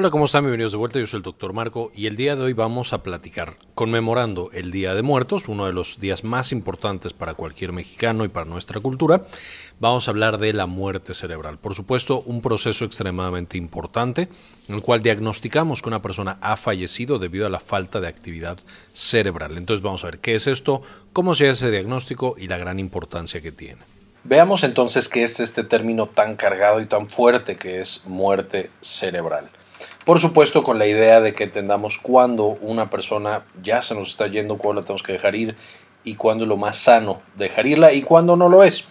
Hola, ¿cómo están? Bienvenidos de vuelta. Yo soy el doctor Marco y el día de hoy vamos a platicar conmemorando el Día de Muertos, uno de los días más importantes para cualquier mexicano y para nuestra cultura. Vamos a hablar de la muerte cerebral. Por supuesto, un proceso extremadamente importante en el cual diagnosticamos que una persona ha fallecido debido a la falta de actividad cerebral. Entonces vamos a ver qué es esto, cómo se hace ese diagnóstico y la gran importancia que tiene. Veamos entonces qué es este término tan cargado y tan fuerte que es muerte cerebral. Por supuesto, con la idea de que entendamos cuándo una persona ya se nos está yendo, cuándo la tenemos que dejar ir y cuándo es lo más sano dejar irla y cuándo no lo es.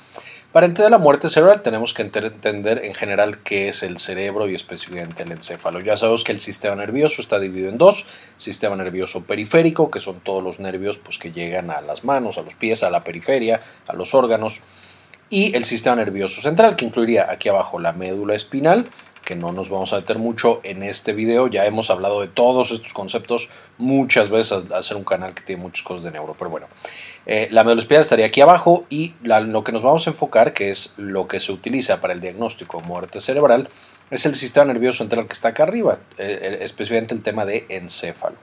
Para entender la muerte cerebral tenemos que entender en general qué es el cerebro y específicamente el encéfalo. Ya sabemos que el sistema nervioso está dividido en dos, sistema nervioso periférico, que son todos los nervios pues, que llegan a las manos, a los pies, a la periferia, a los órganos, y el sistema nervioso central, que incluiría aquí abajo la médula espinal, que no nos vamos a meter mucho en este video. Ya hemos hablado de todos estos conceptos muchas veces al, ser un canal que tiene muchas cosas de neuro. Pero bueno, eh, la médula espinal estaría aquí abajo y lo que nos vamos a enfocar, que es lo que se utiliza para el diagnóstico de muerte cerebral, es el sistema nervioso central que está acá arriba, eh, eh, especialmente el tema de encéfalo.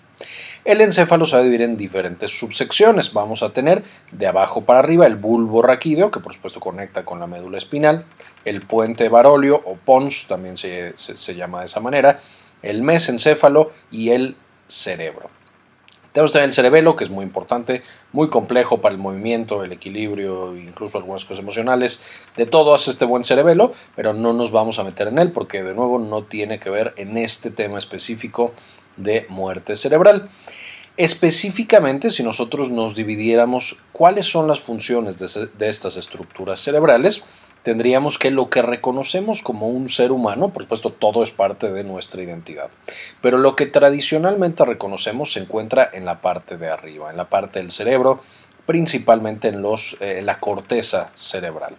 El encéfalo se va a dividir en diferentes subsecciones. Vamos a tener de abajo para arriba el bulbo raquídeo, que por supuesto conecta con la médula espinal, el puente barolio o pons, también se, llama de esa manera, el mesencéfalo y el cerebro. Tenemos también el cerebelo, que es muy importante, muy complejo para el movimiento, el equilibrio, incluso algunas cosas emocionales. De todo hace este buen cerebelo, pero no nos vamos a meter en él porque de nuevo no tiene que ver en este tema específico de muerte cerebral. Específicamente, si nosotros nos dividiéramos cuáles son las funciones de, estas estructuras cerebrales, tendríamos que lo que reconocemos como un ser humano, por supuesto todo es parte de nuestra identidad, pero lo que tradicionalmente reconocemos se encuentra en la parte de arriba, en la parte del cerebro, principalmente en, los, eh, la corteza cerebral.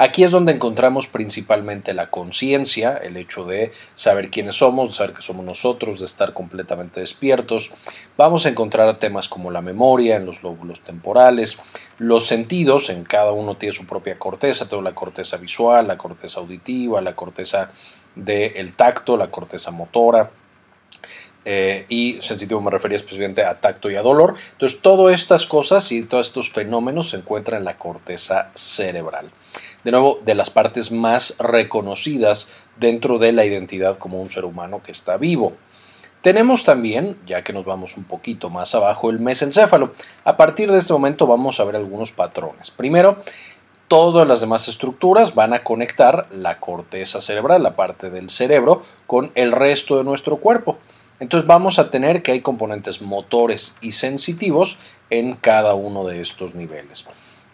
Aquí es donde encontramos principalmente la conciencia, el hecho de saber quiénes somos, de saber que somos nosotros, de estar completamente despiertos. Vamos a encontrar temas como la memoria en los lóbulos temporales, los sentidos, en cada uno tiene su propia corteza, toda la corteza visual, la corteza auditiva, la corteza del tacto, la corteza motora, eh, y sensitivo me refería especialmente a tacto y a dolor. Entonces, todas estas cosas y todos estos fenómenos se encuentran en la corteza cerebral. De nuevo, de las partes más reconocidas dentro de la identidad como un ser humano que está vivo. Tenemos también, ya que nos vamos un poquito más abajo, el mesencéfalo. A partir de este momento vamos a ver algunos patrones. Primero, todas las demás estructuras van a conectar la corteza cerebral, la parte del cerebro, con el resto de nuestro cuerpo. Entonces vamos a tener que hay componentes motores y sensitivos en cada uno de estos niveles.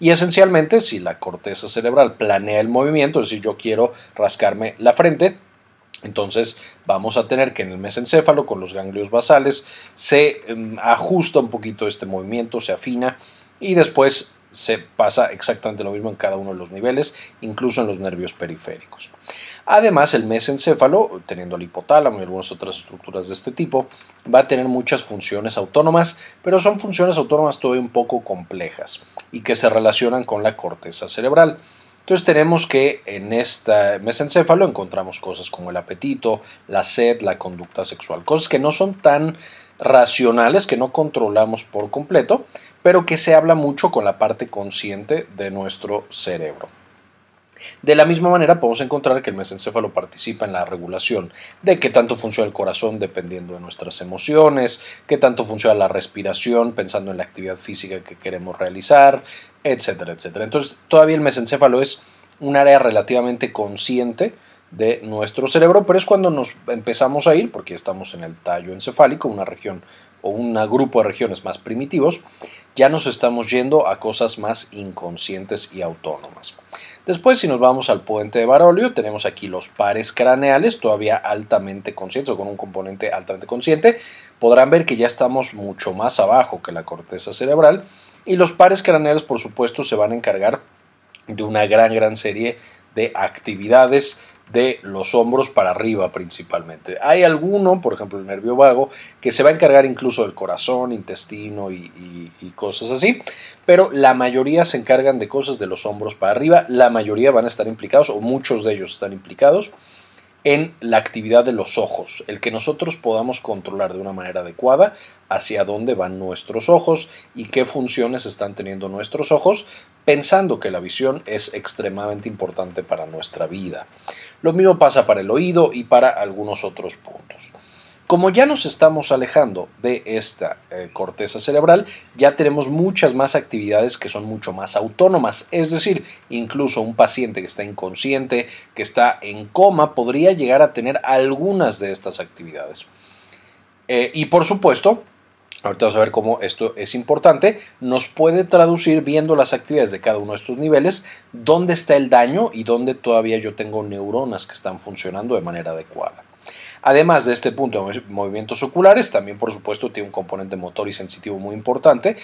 Y esencialmente, si la corteza cerebral planea el movimiento, es decir, yo quiero rascarme la frente, entonces vamos a tener que en el mesencéfalo, con los ganglios basales, se em, ajusta un poquito este movimiento, se afina y después se pasa exactamente lo mismo en cada uno de los niveles, incluso en los nervios periféricos. Además, el mesencéfalo, teniendo el hipotálamo y algunas otras estructuras de este tipo, va a tener muchas funciones autónomas, pero son funciones autónomas todavía un poco complejas y que se relacionan con la corteza cerebral. Entonces tenemos que en este mesencéfalo encontramos cosas como el apetito, la sed, la conducta sexual, cosas que no son tan racionales, que no controlamos por completo, pero que se habla mucho con la parte consciente de nuestro cerebro. De la misma manera, podemos encontrar que el mesencéfalo participa en la regulación de qué tanto funciona el corazón dependiendo de nuestras emociones, qué tanto funciona la respiración pensando en la actividad física que queremos realizar, etcétera, etcétera. Entonces, todavía el mesencéfalo es un área relativamente consciente de nuestro cerebro, pero es cuando nos empezamos a ir, porque estamos en el tallo encefálico, una región o un grupo de regiones más primitivos, ya nos estamos yendo a cosas más inconscientes y autónomas. Después, si nos vamos al puente de Barolio, tenemos aquí los pares craneales, todavía altamente conscientes o con un componente altamente consciente. Podrán ver que ya estamos mucho más abajo que la corteza cerebral. Y los pares craneales, por supuesto, se van a encargar de una gran, gran serie de actividades de los hombros para arriba principalmente. Hay alguno, por ejemplo el nervio vago, que se va a encargar incluso del corazón, intestino y, cosas así, pero la mayoría se encargan de cosas de los hombros para arriba, la mayoría van a estar implicados o muchos de ellos están implicados en la actividad de los ojos, el que nosotros podamos controlar de una manera adecuada hacia dónde van nuestros ojos y qué funciones están teniendo nuestros ojos, pensando que la visión es extremadamente importante para nuestra vida. Lo mismo pasa para el oído y para algunos otros puntos. Como ya nos estamos alejando de esta eh, corteza cerebral, ya tenemos muchas más actividades que son mucho más autónomas. Es decir, incluso un paciente que está inconsciente, que está en coma, podría llegar a tener algunas de estas actividades. Eh, y por supuesto, ahorita vamos a ver cómo esto es importante, nos puede traducir viendo las actividades de cada uno de estos niveles, dónde está el daño y dónde todavía yo tengo neuronas que están funcionando de manera adecuada. Además de este punto de movimientos oculares, también por supuesto tiene un componente motor y sensitivo muy importante,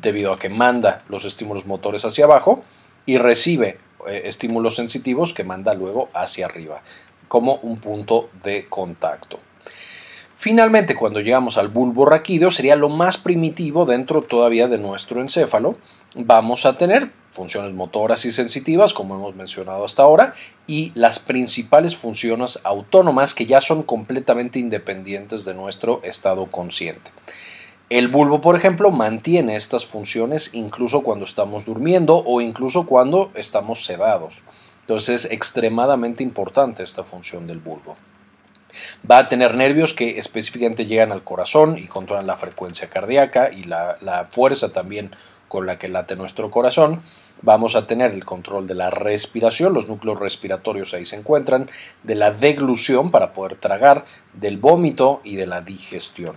debido a que manda los estímulos motores hacia abajo y recibe eh, estímulos sensitivos que manda luego hacia arriba, como un punto de contacto. Finalmente, cuando llegamos al bulbo raquídeo, sería lo más primitivo dentro todavía de nuestro encéfalo. Vamos a tener funciones motoras y sensitivas, como hemos mencionado hasta ahora, y las principales funciones autónomas que ya son completamente independientes de nuestro estado consciente. El bulbo, por ejemplo, mantiene estas funciones incluso cuando estamos durmiendo o incluso cuando estamos sedados. Entonces es extremadamente importante esta función del bulbo. Va a tener nervios que específicamente llegan al corazón y controlan la frecuencia cardíaca y la, la fuerza también con la que late nuestro corazón. Vamos a tener el control de la respiración, los núcleos respiratorios ahí se encuentran, de la deglución para poder tragar, del vómito y de la digestión.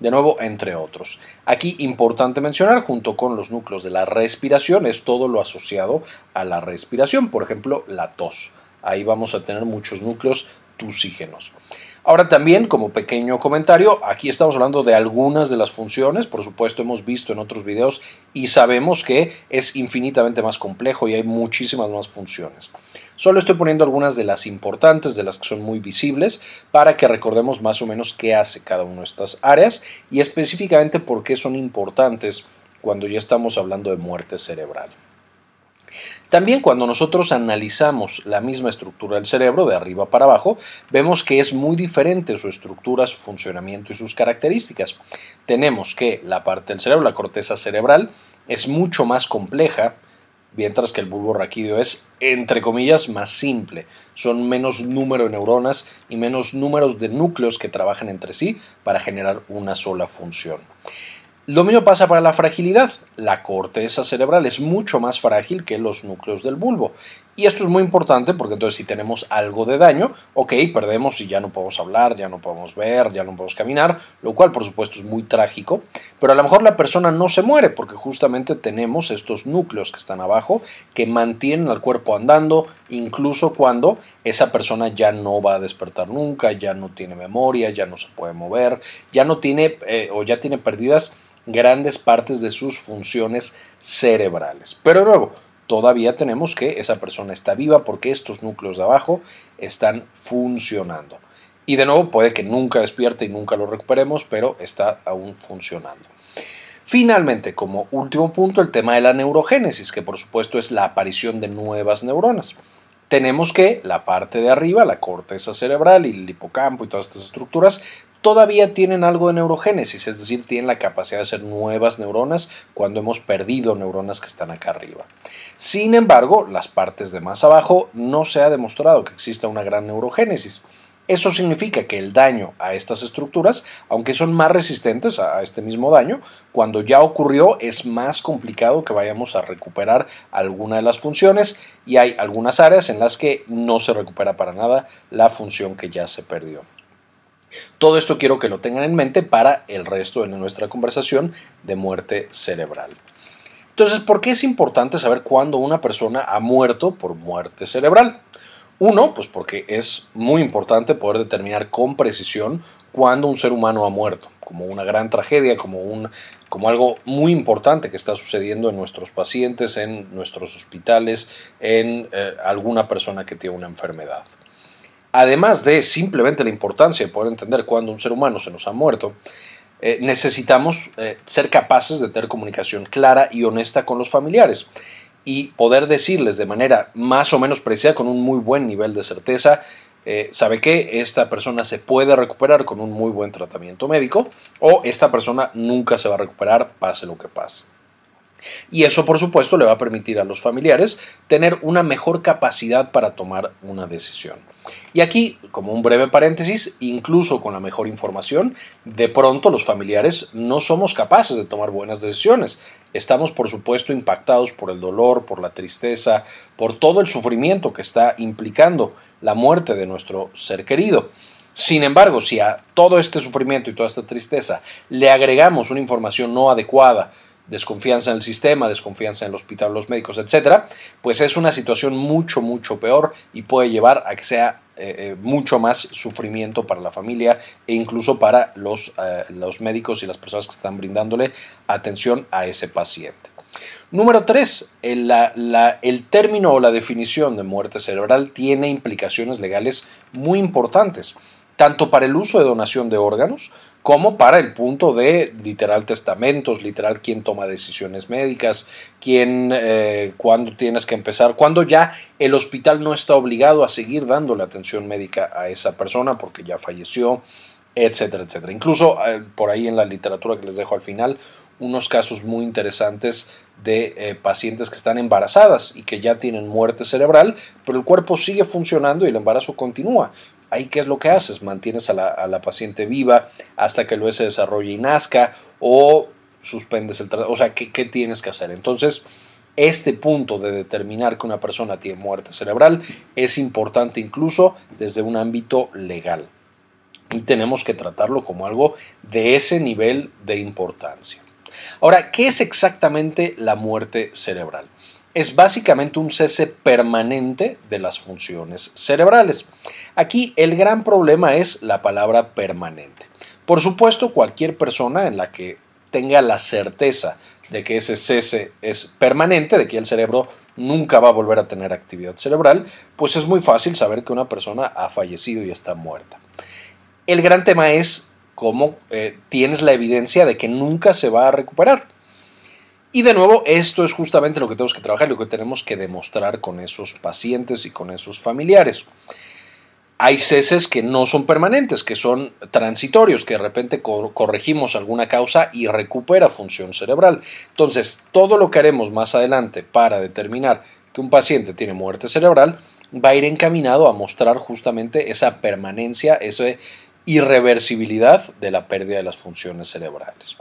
De nuevo, entre otros. Aquí importante mencionar, junto con los núcleos de la respiración, es todo lo asociado a la respiración, por ejemplo, la tos. Ahí vamos a tener muchos núcleos tusígenos. Ahora también, como pequeño comentario, aquí estamos hablando de algunas de las funciones, por supuesto hemos visto en otros videos y sabemos que es infinitamente más complejo y hay muchísimas más funciones. Solo estoy poniendo algunas de las importantes, de las que son muy visibles, para que recordemos más o menos qué hace cada una de estas áreas y específicamente por qué son importantes cuando ya estamos hablando de muerte cerebral. También cuando nosotros analizamos la misma estructura del cerebro de arriba para abajo, vemos que es muy diferente su estructura, su funcionamiento y sus características. Tenemos que la parte del cerebro, la corteza cerebral, es mucho más compleja, mientras que el bulbo raquídeo es, entre comillas, más simple. Son menos número de neuronas y menos números de núcleos que trabajan entre sí para generar una sola función. Lo mismo pasa para la fragilidad. La corteza cerebral es mucho más frágil que los núcleos del bulbo. Y esto es muy importante porque entonces si tenemos algo de daño, ok, perdemos y ya no podemos hablar, ya no podemos ver, ya no podemos caminar, lo cual por supuesto es muy trágico, pero a lo mejor la persona no se muere porque justamente tenemos estos núcleos que están abajo que mantienen al cuerpo andando incluso cuando esa persona ya no va a despertar nunca, ya no tiene memoria, ya no se puede mover, ya no tiene eh, o ya tiene perdidas grandes partes de sus funciones cerebrales. Pero luego, todavía tenemos que esa persona está viva porque estos núcleos de abajo están funcionando. Y de nuevo, puede que nunca despierte y nunca lo recuperemos, pero está aún funcionando. Finalmente, como último punto, el tema de la neurogénesis, que por supuesto es la aparición de nuevas neuronas. Tenemos que la parte de arriba, la corteza cerebral y el hipocampo y todas estas estructuras todavía tienen algo de neurogénesis, es decir, tienen la capacidad de hacer nuevas neuronas cuando hemos perdido neuronas que están acá arriba. Sin embargo, las partes de más abajo no se ha demostrado que exista una gran neurogénesis. Eso significa que el daño a estas estructuras, aunque son más resistentes a este mismo daño, cuando ya ocurrió es más complicado que vayamos a recuperar alguna de las funciones y hay algunas áreas en las que no se recupera para nada la función que ya se perdió. Todo esto quiero que lo tengan en mente para el resto de nuestra conversación de muerte cerebral. Entonces, ¿por qué es importante saber cuándo una persona ha muerto por muerte cerebral? Uno, pues porque es muy importante poder determinar con precisión cuándo un ser humano ha muerto, como una gran tragedia, como, un, como algo muy importante que está sucediendo en nuestros pacientes, en nuestros hospitales, en eh, alguna persona que tiene una enfermedad además de simplemente la importancia de poder entender cuándo un ser humano se nos ha muerto, eh, necesitamos eh, ser capaces de tener comunicación clara y honesta con los familiares y poder decirles de manera más o menos precisa, con un muy buen nivel de certeza, eh, sabe que esta persona se puede recuperar con un muy buen tratamiento médico o esta persona nunca se va a recuperar pase lo que pase. Y eso, por supuesto, le va a permitir a los familiares tener una mejor capacidad para tomar una decisión. Y aquí, como un breve paréntesis, incluso con la mejor información, de pronto los familiares no somos capaces de tomar buenas decisiones. Estamos, por supuesto, impactados por el dolor, por la tristeza, por todo el sufrimiento que está implicando la muerte de nuestro ser querido. Sin embargo, si a todo este sufrimiento y toda esta tristeza le agregamos una información no adecuada, desconfianza en el sistema, desconfianza en el hospital, los médicos, etcétera, pues es una situación mucho, mucho peor y puede llevar a que sea eh, eh, mucho más sufrimiento para la familia e incluso para los, eh, los médicos y las personas que están brindándole atención a ese paciente. Número 3. El, el, término o la definición de muerte cerebral tiene implicaciones legales muy importantes, tanto para el uso de donación de órganos como para el punto de literal testamentos, literal quién toma decisiones médicas, quién, eh, cuándo tienes que empezar, cuando ya el hospital no está obligado a seguir dándole atención médica a esa persona porque ya falleció, etcétera, etcétera. Incluso eh, por ahí en la literatura que les dejo al final, unos casos muy interesantes de eh, pacientes que están embarazadas y que ya tienen muerte cerebral, pero el cuerpo sigue funcionando y el embarazo continúa. Ahí, ¿qué es lo que haces? Mantienes a la, paciente viva hasta que luego se desarrolle y nazca o suspendes el tratamiento. O sea, ¿qué, ¿qué tienes que hacer? Entonces, este punto de determinar que una persona tiene muerte cerebral es importante incluso desde un ámbito legal. Y tenemos que tratarlo como algo de ese nivel de importancia. Ahora, ¿qué es exactamente la muerte cerebral? Es básicamente un cese permanente de las funciones cerebrales. Aquí el gran problema es la palabra permanente. Por supuesto, cualquier persona en la que tenga la certeza de que ese cese es permanente, de que el cerebro nunca va a volver a tener actividad cerebral, pues es muy fácil saber que una persona ha fallecido y está muerta. El gran tema es cómo eh, tienes la evidencia de que nunca se va a recuperar. Y de nuevo, esto es justamente lo que tenemos que trabajar, lo que tenemos que demostrar con esos pacientes y con esos familiares. Hay ceses que no son permanentes, que son transitorios, que de repente corregimos alguna causa y recupera función cerebral. Entonces, todo lo que haremos más adelante para determinar que un paciente tiene muerte cerebral va a ir encaminado a mostrar justamente esa permanencia, esa irreversibilidad de la pérdida de las funciones cerebrales.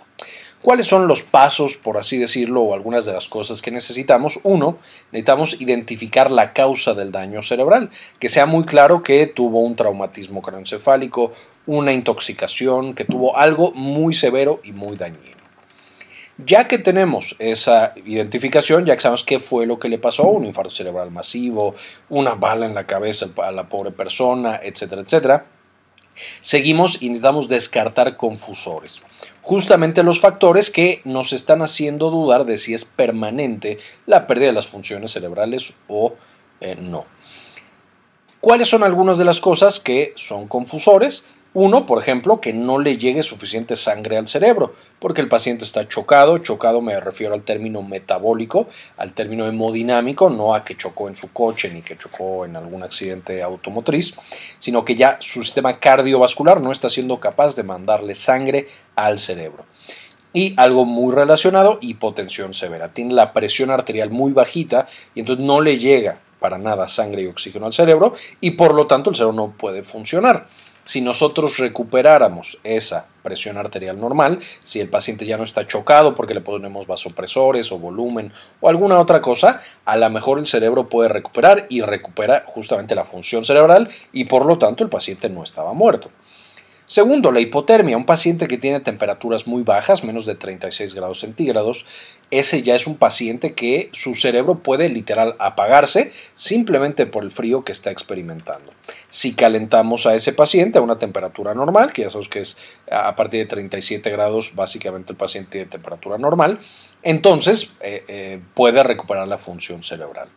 ¿Cuáles son los pasos, por así decirlo, o algunas de las cosas que necesitamos? Uno, necesitamos identificar la causa del daño cerebral, que sea muy claro que tuvo un traumatismo craneoencefálico, una intoxicación, que tuvo algo muy severo y muy dañino. Ya que tenemos esa identificación, ya que sabemos qué fue lo que le pasó, un infarto cerebral masivo, una bala en la cabeza a la pobre persona, etcétera, etcétera, seguimos y necesitamos descartar confusores justamente los factores que nos están haciendo dudar de si es permanente la pérdida de las funciones cerebrales o eh, no. ¿Cuáles son algunas de las cosas que son confusores? Uno, por ejemplo, que no le llegue suficiente sangre al cerebro, porque el paciente está chocado, chocado me refiero al término metabólico, al término hemodinámico, no a que chocó en su coche ni que chocó en algún accidente automotriz, sino que ya su sistema cardiovascular no está siendo capaz de mandarle sangre al cerebro. Y algo muy relacionado, hipotensión severa. Tiene la presión arterial muy bajita y entonces no le llega para nada sangre y oxígeno al cerebro y por lo tanto el cerebro no puede funcionar. Si nosotros recuperáramos esa presión arterial normal, si el paciente ya no está chocado porque le ponemos vasopresores o volumen o alguna otra cosa, a lo mejor el cerebro puede recuperar y recupera justamente la función cerebral y por lo tanto el paciente no estaba muerto. Segundo, la hipotermia. Un paciente que tiene temperaturas muy bajas, menos de 36 grados centígrados, ese ya es un paciente que su cerebro puede literal apagarse simplemente por el frío que está experimentando. Si calentamos a ese paciente a una temperatura normal, que ya sabemos que es a partir de 37 grados, básicamente el paciente tiene temperatura normal, entonces eh, eh, puede recuperar la función cerebral.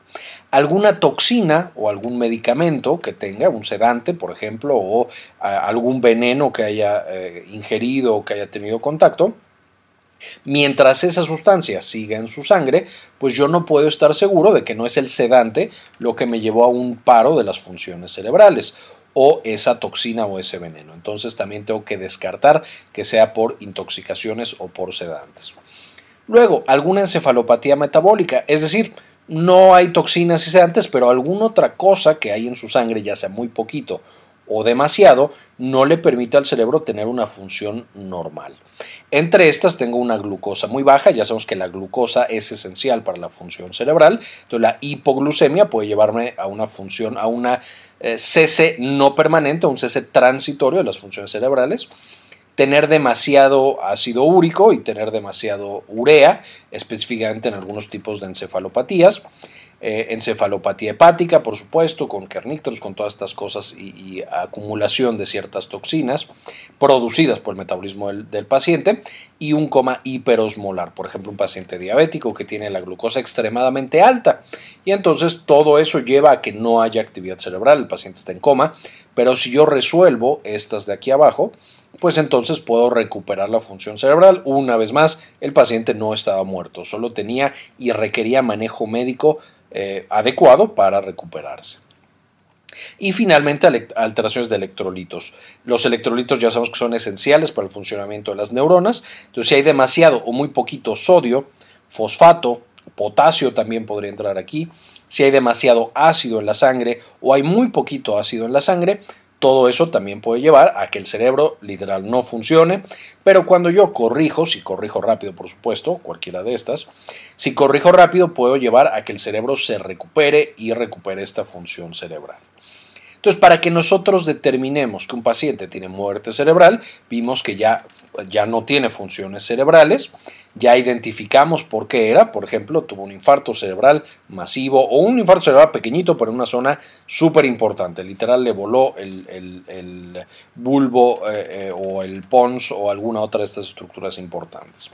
Alguna toxina o algún medicamento que tenga, un sedante, por ejemplo, o algún veneno que haya eh, ingerido o que haya tenido contacto, Mientras esa sustancia siga en su sangre, pues yo no puedo estar seguro de que no es el sedante lo que me llevó a un paro de las funciones cerebrales o esa toxina o ese veneno. Entonces también tengo que descartar que sea por intoxicaciones o por sedantes. Luego, alguna encefalopatía metabólica, es decir, no hay toxinas y sedantes, pero alguna otra cosa que hay en su sangre, ya sea muy poquito o demasiado, no le permite al cerebro tener una función normal. Entre estas tengo una glucosa muy baja, ya sabemos que la glucosa es esencial para la función cerebral, entonces la hipoglucemia puede llevarme a una función, a una eh, cese no permanente, a un cese transitorio de las funciones cerebrales tener demasiado ácido úrico y tener demasiado urea, específicamente en algunos tipos de encefalopatías. Eh, encefalopatía hepática, por supuesto, con kernícteros, con todas estas cosas y, acumulación de ciertas toxinas producidas por el metabolismo del, del, paciente y un coma hiperosmolar, por ejemplo, un paciente diabético que tiene la glucosa extremadamente alta y entonces todo eso lleva a que no haya actividad cerebral, el paciente está en coma, pero si yo resuelvo estas de aquí abajo, pues entonces puedo recuperar la función cerebral. Una vez más, el paciente no estaba muerto, solo tenía y requería manejo médico eh, adecuado para recuperarse. Y finalmente, alteraciones de electrolitos. Los electrolitos ya sabemos que son esenciales para el funcionamiento de las neuronas. Entonces, si hay demasiado o muy poquito sodio, fosfato, potasio también podría entrar aquí. Si hay demasiado ácido en la sangre o hay muy poquito ácido en la sangre, todo eso también puede llevar a que el cerebro literal no funcione, pero cuando yo corrijo, si corrijo rápido por supuesto, cualquiera de estas, si corrijo rápido puedo llevar a que el cerebro se recupere y recupere esta función cerebral. Entonces, para que nosotros determinemos que un paciente tiene muerte cerebral, vimos que ya, ya no tiene funciones cerebrales, ya identificamos por qué era, por ejemplo, tuvo un infarto cerebral masivo o un infarto cerebral pequeñito, pero en una zona súper importante. Literal le voló el, bulbo eh, eh, o el pons o alguna otra de estas estructuras importantes.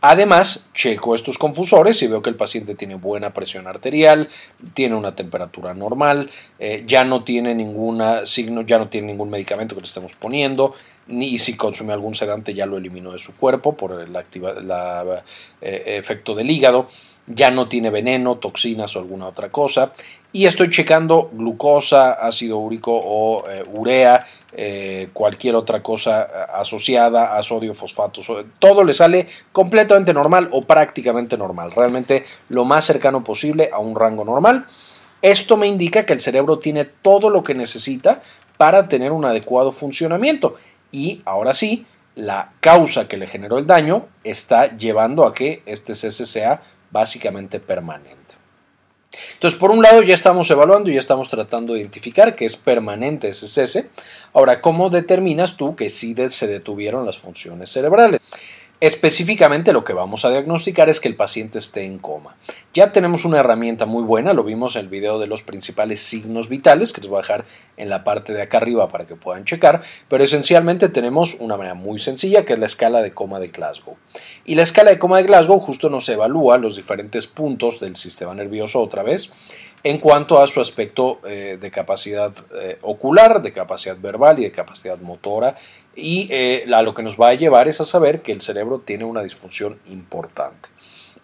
Además, checo estos confusores y veo que el paciente tiene buena presión arterial, tiene una temperatura normal, eh, ya no tiene ningún signo, ya no tiene ningún medicamento que le estemos poniendo, ni si consume algún sedante ya lo eliminó de su cuerpo por el eh, efecto del hígado, ya no tiene veneno, toxinas o alguna otra cosa. Y estoy checando glucosa, ácido úrico o eh, urea, eh, cualquier otra cosa asociada a sodio, fosfato. Todo le sale completamente normal o prácticamente normal. Realmente lo más cercano posible a un rango normal. Esto me indica que el cerebro tiene todo lo que necesita para tener un adecuado funcionamiento y ahora sí, la causa que le generó el daño está llevando a que este cese sea básicamente permanente. Entonces, por un lado, ya estamos evaluando y ya estamos tratando de identificar que es permanente ese cese. Ahora, ¿cómo determinas tú que sí se detuvieron las funciones cerebrales? Específicamente lo que vamos a diagnosticar es que el paciente esté en coma. Ya tenemos una herramienta muy buena, lo vimos en el video de los principales signos vitales, que les voy a dejar en la parte de acá arriba para que puedan checar, pero esencialmente tenemos una manera muy sencilla que es la escala de coma de Glasgow. Y la escala de coma de Glasgow justo nos evalúa los diferentes puntos del sistema nervioso otra vez en cuanto a su aspecto eh, de capacidad eh, ocular, de capacidad verbal y de capacidad motora. Y eh, a lo que nos va a llevar es a saber que el cerebro tiene una disfunción importante.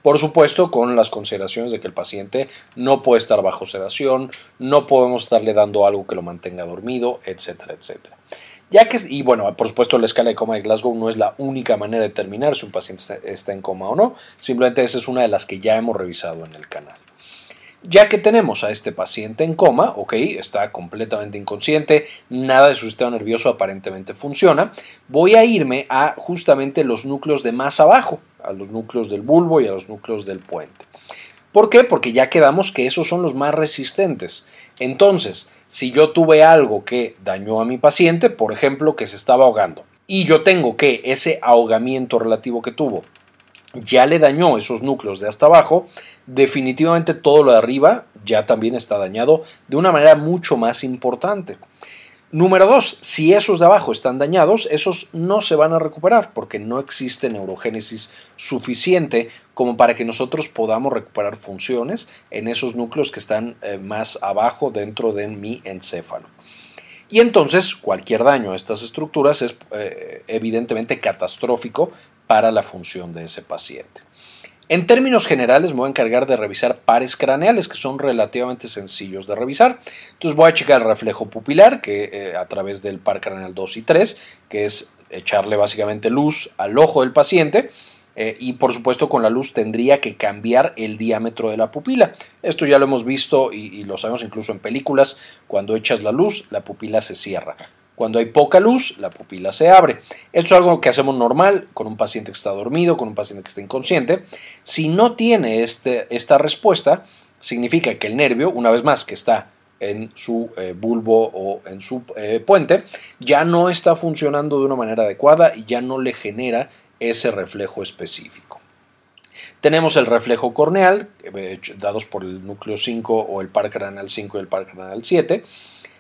Por supuesto, con las consideraciones de que el paciente no puede estar bajo sedación, no podemos estarle dando algo que lo mantenga dormido, etcétera, etcétera. Ya que, y bueno, por supuesto, la escala de coma de Glasgow no es la única manera de determinar si un paciente está en coma o no, simplemente esa es una de las que ya hemos revisado en el canal. Ya que tenemos a este paciente en coma, ok, está completamente inconsciente, nada de su sistema nervioso aparentemente funciona, voy a irme a justamente los núcleos de más abajo, a los núcleos del bulbo y a los núcleos del puente. ¿Por qué? Porque ya quedamos que esos son los más resistentes. Entonces, si yo tuve algo que dañó a mi paciente, por ejemplo, que se estaba ahogando, y yo tengo que ese ahogamiento relativo que tuvo ya le dañó esos núcleos de hasta abajo, definitivamente todo lo de arriba ya también está dañado de una manera mucho más importante. Número dos, si esos de abajo están dañados, esos no se van a recuperar porque no existe neurogénesis suficiente como para que nosotros podamos recuperar funciones en esos núcleos que están eh, más abajo dentro de mi encéfalo. Y entonces cualquier daño a estas estructuras es eh, evidentemente catastrófico para la función de ese paciente. En términos generales me voy a encargar de revisar pares craneales que son relativamente sencillos de revisar. Entonces voy a checar el reflejo pupilar que eh, a través del par craneal 2 y 3, que es echarle básicamente luz al ojo del paciente. Eh, y por supuesto con la luz tendría que cambiar el diámetro de la pupila. Esto ya lo hemos visto y, y lo sabemos incluso en películas. Cuando echas la luz, la pupila se cierra. Cuando hay poca luz, la pupila se abre. Esto es algo que hacemos normal con un paciente que está dormido, con un paciente que está inconsciente. Si no tiene este, esta respuesta, significa que el nervio, una vez más que está en su eh, bulbo o en su eh, puente, ya no está funcionando de una manera adecuada y ya no le genera ese reflejo específico. Tenemos el reflejo corneal, eh, dados por el núcleo 5 o el par craneal 5 y el par craneal 7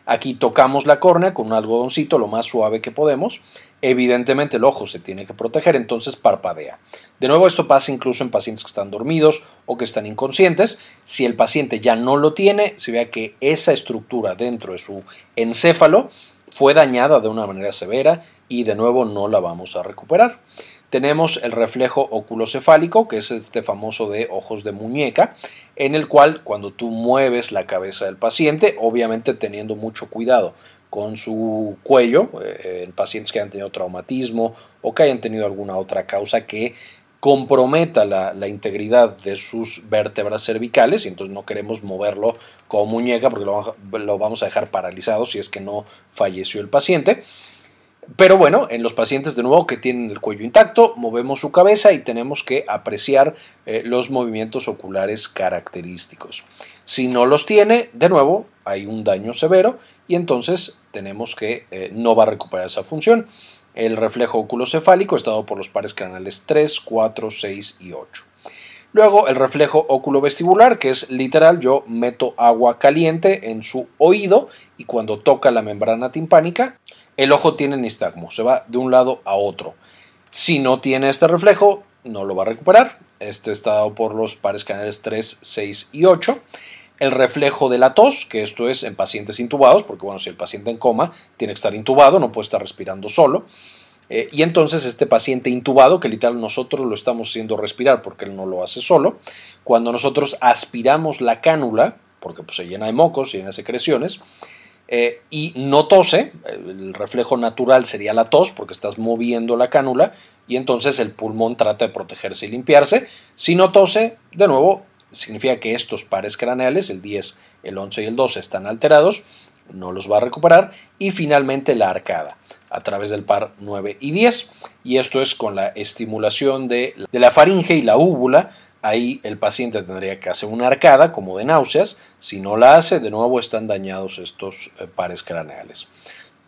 Aquí tocamos la córnea con un algodoncito lo más suave que podemos. Evidentemente el ojo se tiene que proteger, entonces parpadea. De nuevo, esto pasa incluso en pacientes que están dormidos o que están inconscientes. Si el paciente ya no lo tiene, se vea que esa estructura dentro de su encéfalo fue dañada de una manera severa y de nuevo no la vamos a recuperar. Tenemos el reflejo oculocefálico, que es este famoso de ojos de muñeca, en el cual cuando tú mueves la cabeza del paciente, obviamente teniendo mucho cuidado con su cuello, eh, en pacientes que hayan tenido traumatismo o que hayan tenido alguna otra causa que comprometa la, integridad de sus vértebras cervicales y entonces no queremos moverlo como muñeca porque lo vamos a dejar paralizado si es que no falleció el paciente. Pero bueno, en los pacientes de nuevo que tienen el cuello intacto, movemos su cabeza y tenemos que apreciar eh, los movimientos oculares característicos. Si no los tiene, de nuevo, hay un daño severo y entonces tenemos que eh, no va a recuperar esa función. El reflejo oculocefálico está dado por los pares craneales 3, 4, 6 y 8. Luego el reflejo oculovestibular, que es literal, yo meto agua caliente en su oído y cuando toca la membrana timpánica, el ojo tiene nistagmo, se va de un lado a otro. Si no tiene este reflejo, no lo va a recuperar. Este está dado por los pares canales 3, 6 y 8. El reflejo de la tos, que esto es en pacientes intubados, porque bueno, si el paciente en coma tiene que estar intubado, no puede estar respirando solo. Eh, y entonces este paciente intubado, que literal nosotros lo estamos haciendo respirar porque él no lo hace solo, cuando nosotros aspiramos la cánula, porque pues, se llena de mocos, se llena de secreciones, eh, y no tose, el reflejo natural sería la tos porque estás moviendo la cánula y entonces el pulmón trata de protegerse y limpiarse. Si no tose, de nuevo, significa que estos pares craneales, el 10, el 11 y el 12, están alterados, no los va a recuperar. Y finalmente la arcada a través del par 9 y 10. Y esto es con la estimulación de, de la faringe y la úvula ahí el paciente tendría que hacer una arcada como de náuseas. Si no la hace, de nuevo están dañados estos eh, pares craneales.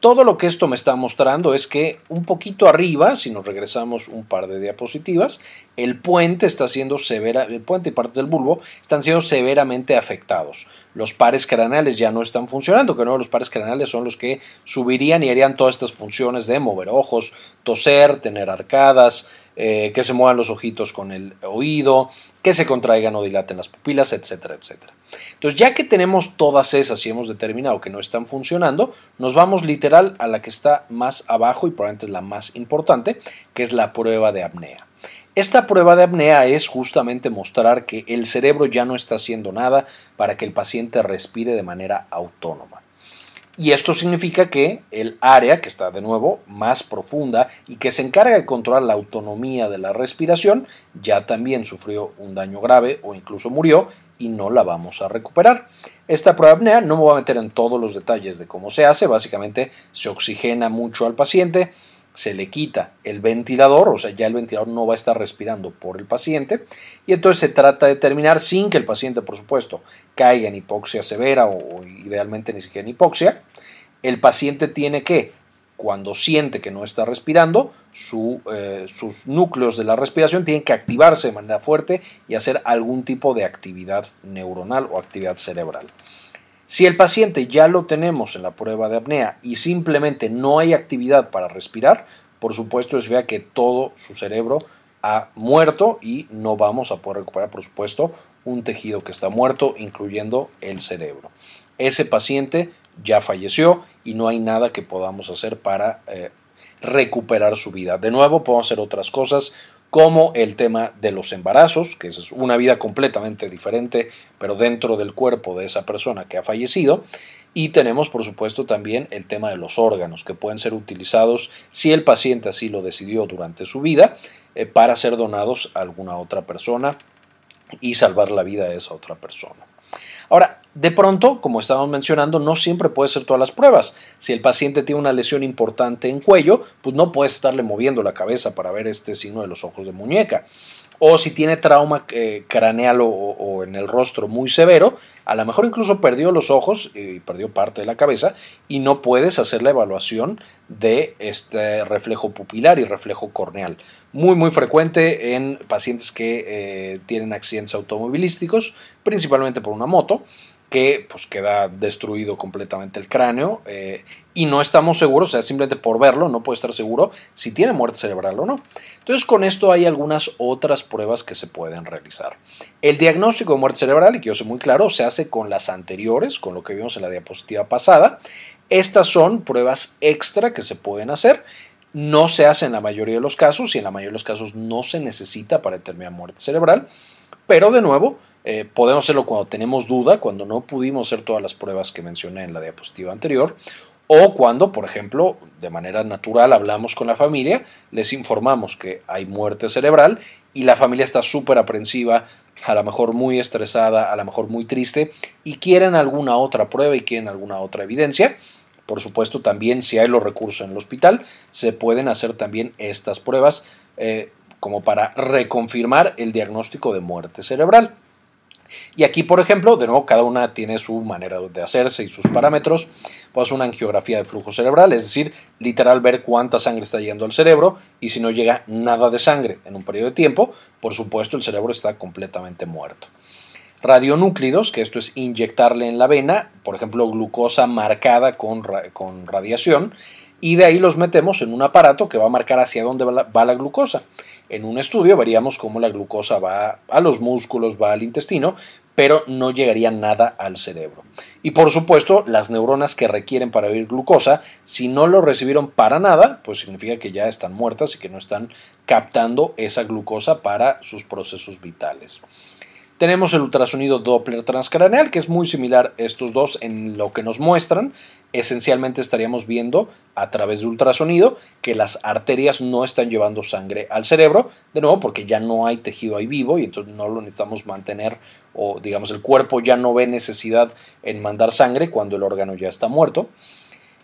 Todo lo que esto me está mostrando es que un poquito arriba, si nos regresamos un par de diapositivas, el puente está siendo severa, el puente y partes del bulbo están siendo severamente afectados. Los pares craneales ya no están funcionando, que no los pares craneales son los que subirían y harían todas estas funciones de mover ojos, toser, tener arcadas, eh, que se muevan los ojitos con el oído, que se contraigan o dilaten las pupilas, etcétera, etcétera. Entonces, ya que tenemos todas esas y hemos determinado que no están funcionando, nos vamos literal a la que está más abajo y probablemente es la más importante, que es la prueba de apnea. Esta prueba de apnea es justamente mostrar que el cerebro ya no está haciendo nada para que el paciente respire de manera autónoma. Y esto significa que el área, que está de nuevo más profunda y que se encarga de controlar la autonomía de la respiración, ya también sufrió un daño grave o incluso murió y no la vamos a recuperar. Esta prueba de apnea no me voy a meter en todos los detalles de cómo se hace, básicamente se oxigena mucho al paciente, se le quita el ventilador, o sea, ya el ventilador no va a estar respirando por el paciente, y entonces se trata de determinar, sin que el paciente, por supuesto, caiga en hipoxia severa o, idealmente ni siquiera en hipoxia, el paciente tiene que, cuando siente que no está respirando, eh, sus núcleos de la respiración tienen que activarse de manera fuerte y hacer algún tipo de actividad neuronal o actividad cerebral. Si el paciente ya lo tenemos en la prueba de apnea y simplemente no hay actividad para respirar, por supuesto es vea que todo su cerebro ha muerto y no vamos a poder recuperar, por supuesto, un tejido que está muerto, incluyendo el cerebro. Ese paciente ya falleció y no hay nada que podamos hacer para eh, recuperar su vida. De nuevo, podemos hacer otras cosas como el tema de los embarazos, que es una vida completamente diferente, pero dentro del cuerpo de esa persona que ha fallecido. Y tenemos, por supuesto, también el tema de los órganos, que pueden ser utilizados, si el paciente así lo decidió durante su vida, eh, para ser donados a alguna otra persona y salvar la vida de esa otra persona. Ahora, de pronto, como estábamos mencionando, no siempre puede ser todas las pruebas. Si el paciente tiene una lesión importante en cuello, pues no puedes estarle moviendo la cabeza para ver este signo de los ojos de muñeca. O si tiene trauma eh, craneal o, en el rostro muy severo, a lo mejor incluso perdió los ojos y perdió parte de la cabeza y no puedes hacer la evaluación de este reflejo pupilar y reflejo corneal. Muy muy frecuente en pacientes que eh, tienen accidentes automovilísticos, principalmente por una moto que pues queda destruido completamente el cráneo eh, y no estamos seguros, sea, simplemente por verlo no puede estar seguro si tiene muerte cerebral o no. Entonces con esto hay algunas otras pruebas que se pueden realizar. El diagnóstico de muerte cerebral, y que yo sé muy claro, se hace con las anteriores, con lo que vimos en la diapositiva pasada. Estas son pruebas extra que se pueden hacer. No se hace en la mayoría de los casos y en la mayoría de los casos no se necesita para determinar muerte cerebral. Pero de nuevo, eh, podemos hacerlo cuando tenemos duda, cuando no pudimos hacer todas las pruebas que mencioné en la diapositiva anterior, o cuando, por ejemplo, de manera natural hablamos con la familia, les informamos que hay muerte cerebral y la familia está súper aprensiva, a lo mejor muy estresada, a lo mejor muy triste y quieren alguna otra prueba y quieren alguna otra evidencia. Por supuesto, también si hay los recursos en el hospital, se pueden hacer también estas pruebas eh, como para reconfirmar el diagnóstico de muerte cerebral. Y aquí, por ejemplo, de nuevo, cada una tiene su manera de hacerse y sus parámetros. Pues una angiografía de flujo cerebral, es decir, literal ver cuánta sangre está llegando al cerebro y si no llega nada de sangre en un periodo de tiempo, por supuesto el cerebro está completamente muerto. Radionúclidos, que esto es inyectarle en la vena, por ejemplo, glucosa marcada con, con radiación, y de ahí los metemos en un aparato que va a marcar hacia dónde va la, glucosa. En un estudio veríamos cómo la glucosa va a los músculos, va al intestino, pero no llegaría nada al cerebro. Y por supuesto, las neuronas que requieren para vivir glucosa, si no lo recibieron para nada, pues significa que ya están muertas y que no están captando esa glucosa para sus procesos vitales. Tenemos el ultrasonido Doppler transcraneal, que es muy similar a estos dos en lo que nos muestran. Esencialmente estaríamos viendo a través de ultrasonido que las arterias no están llevando sangre al cerebro, de nuevo porque ya no hay tejido ahí vivo y entonces no lo necesitamos mantener o digamos el cuerpo ya no ve necesidad en mandar sangre cuando el órgano ya está muerto.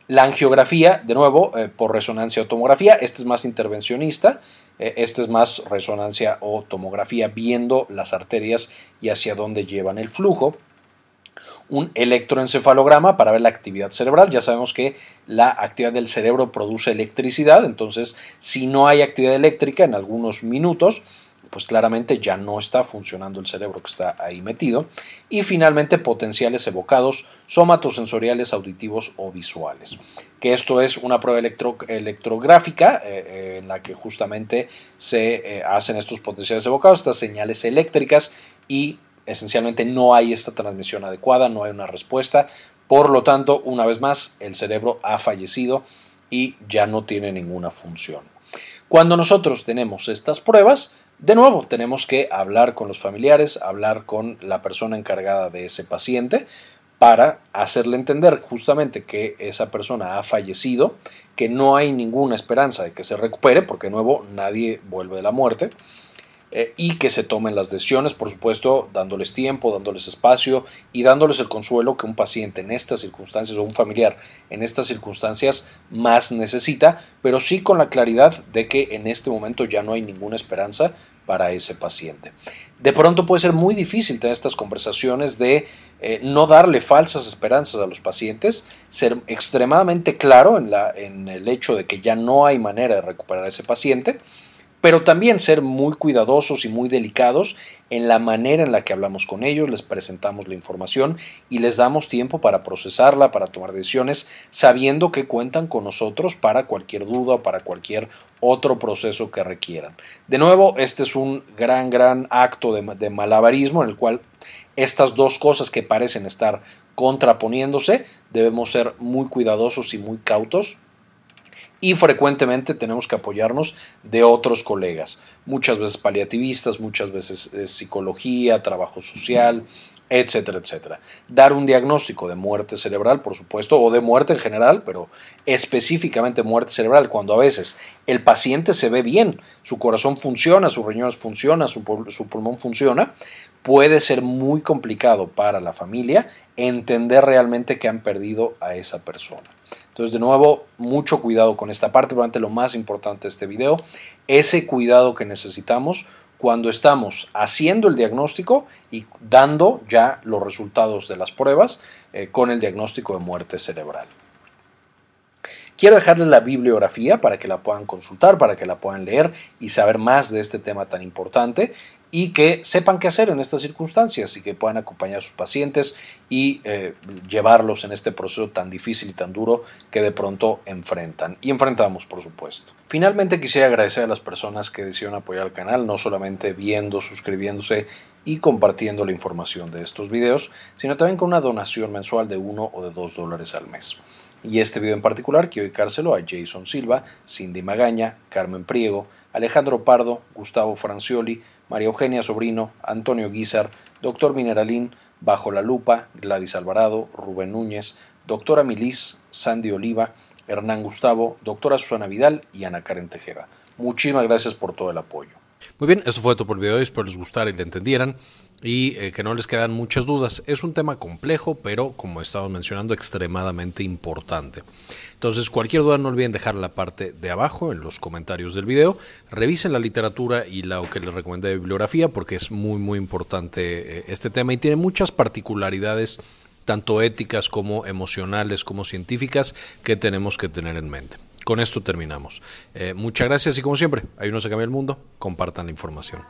La angiografía, de nuevo, eh, por resonancia o tomografía, este es más intervencionista, este es más resonancia o tomografía viendo las arterias y hacia dónde llevan el flujo. Un electroencefalograma para ver la actividad cerebral. Ya sabemos que la actividad del cerebro produce electricidad, entonces si no hay actividad eléctrica en algunos minutos, pues claramente ya no está funcionando el cerebro que está ahí metido. Y finalmente potenciales evocados somatosensoriales, auditivos o visuales. Que esto es una prueba electrográfica eh, eh, en la que justamente se eh, hacen estos potenciales evocados, estas señales eléctricas y esencialmente no hay esta transmisión adecuada, no hay una respuesta. Por lo tanto, una vez más, el cerebro ha fallecido y ya no tiene ninguna función. Cuando nosotros tenemos estas pruebas, de nuevo, tenemos que hablar con los familiares, hablar con la persona encargada de ese paciente para hacerle entender justamente que esa persona ha fallecido, que no hay ninguna esperanza de que se recupere, porque de nuevo nadie vuelve de la muerte, eh, y que se tomen las decisiones, por supuesto, dándoles tiempo, dándoles espacio y dándoles el consuelo que un paciente en estas circunstancias o un familiar en estas circunstancias más necesita, pero sí con la claridad de que en este momento ya no hay ninguna esperanza para ese paciente. De pronto puede ser muy difícil tener estas conversaciones de eh, no darle falsas esperanzas a los pacientes, ser extremadamente claro en, la, en el hecho de que ya no hay manera de recuperar a ese paciente pero también ser muy cuidadosos y muy delicados en la manera en la que hablamos con ellos, les presentamos la información y les damos tiempo para procesarla, para tomar decisiones, sabiendo que cuentan con nosotros para cualquier duda o para cualquier otro proceso que requieran. De nuevo, este es un gran, gran acto de, de malabarismo en el cual estas dos cosas que parecen estar contraponiéndose, debemos ser muy cuidadosos y muy cautos y frecuentemente tenemos que apoyarnos de otros colegas, muchas veces paliativistas, muchas veces eh, psicología, trabajo social, etcétera, etcétera. Dar un diagnóstico de muerte cerebral, por supuesto, o de muerte en general, pero específicamente muerte cerebral, cuando a veces el paciente se ve bien, su corazón funciona, sus riñones funcionan, su, su pulmón funciona, puede ser muy complicado para la familia entender realmente que han perdido a esa persona. Entonces, de nuevo, mucho cuidado con esta parte, probablemente lo más importante de este video, ese cuidado que necesitamos cuando estamos haciendo el diagnóstico y dando ya los resultados de las pruebas eh, con el diagnóstico de muerte cerebral. Quiero dejarles la bibliografía para que la puedan consultar, para que la puedan leer y saber más de este tema tan importante y que sepan qué hacer en estas circunstancias y que puedan acompañar a sus pacientes y eh, llevarlos en este proceso tan difícil y tan duro que de pronto enfrentan y enfrentamos por supuesto. Finalmente quisiera agradecer a las personas que decidieron apoyar el canal, no solamente viendo, suscribiéndose y compartiendo la información de estos videos, sino también con una donación mensual de uno o de dos dólares al mes. Y este video en particular quiero dedicárselo a Jason Silva, Cindy Magaña, Carmen Priego, Alejandro Pardo, Gustavo Francioli, María Eugenia Sobrino, Antonio Guizar, Doctor Mineralín, Bajo la Lupa, Gladys Alvarado, Rubén Núñez, Doctora Milis, Sandy Oliva, Hernán Gustavo, Doctora Susana Vidal y Ana Karen Tejeda. Muchísimas gracias por todo el apoyo. Muy bien, eso fue todo por el video de hoy, espero les gustara y le entendieran y eh, que no les quedan muchas dudas. Es un tema complejo, pero como estamos mencionando, extremadamente importante. Entonces, cualquier duda no olviden dejar la parte de abajo en los comentarios del video. Revisen la literatura y lo que les recomendé de bibliografía porque es muy, muy importante eh, este tema y tiene muchas particularidades tanto éticas como emocionales como científicas que tenemos que tener en mente. Con esto terminamos. Eh, muchas gracias y como siempre, hay uno se cambia el mundo, compartan la información.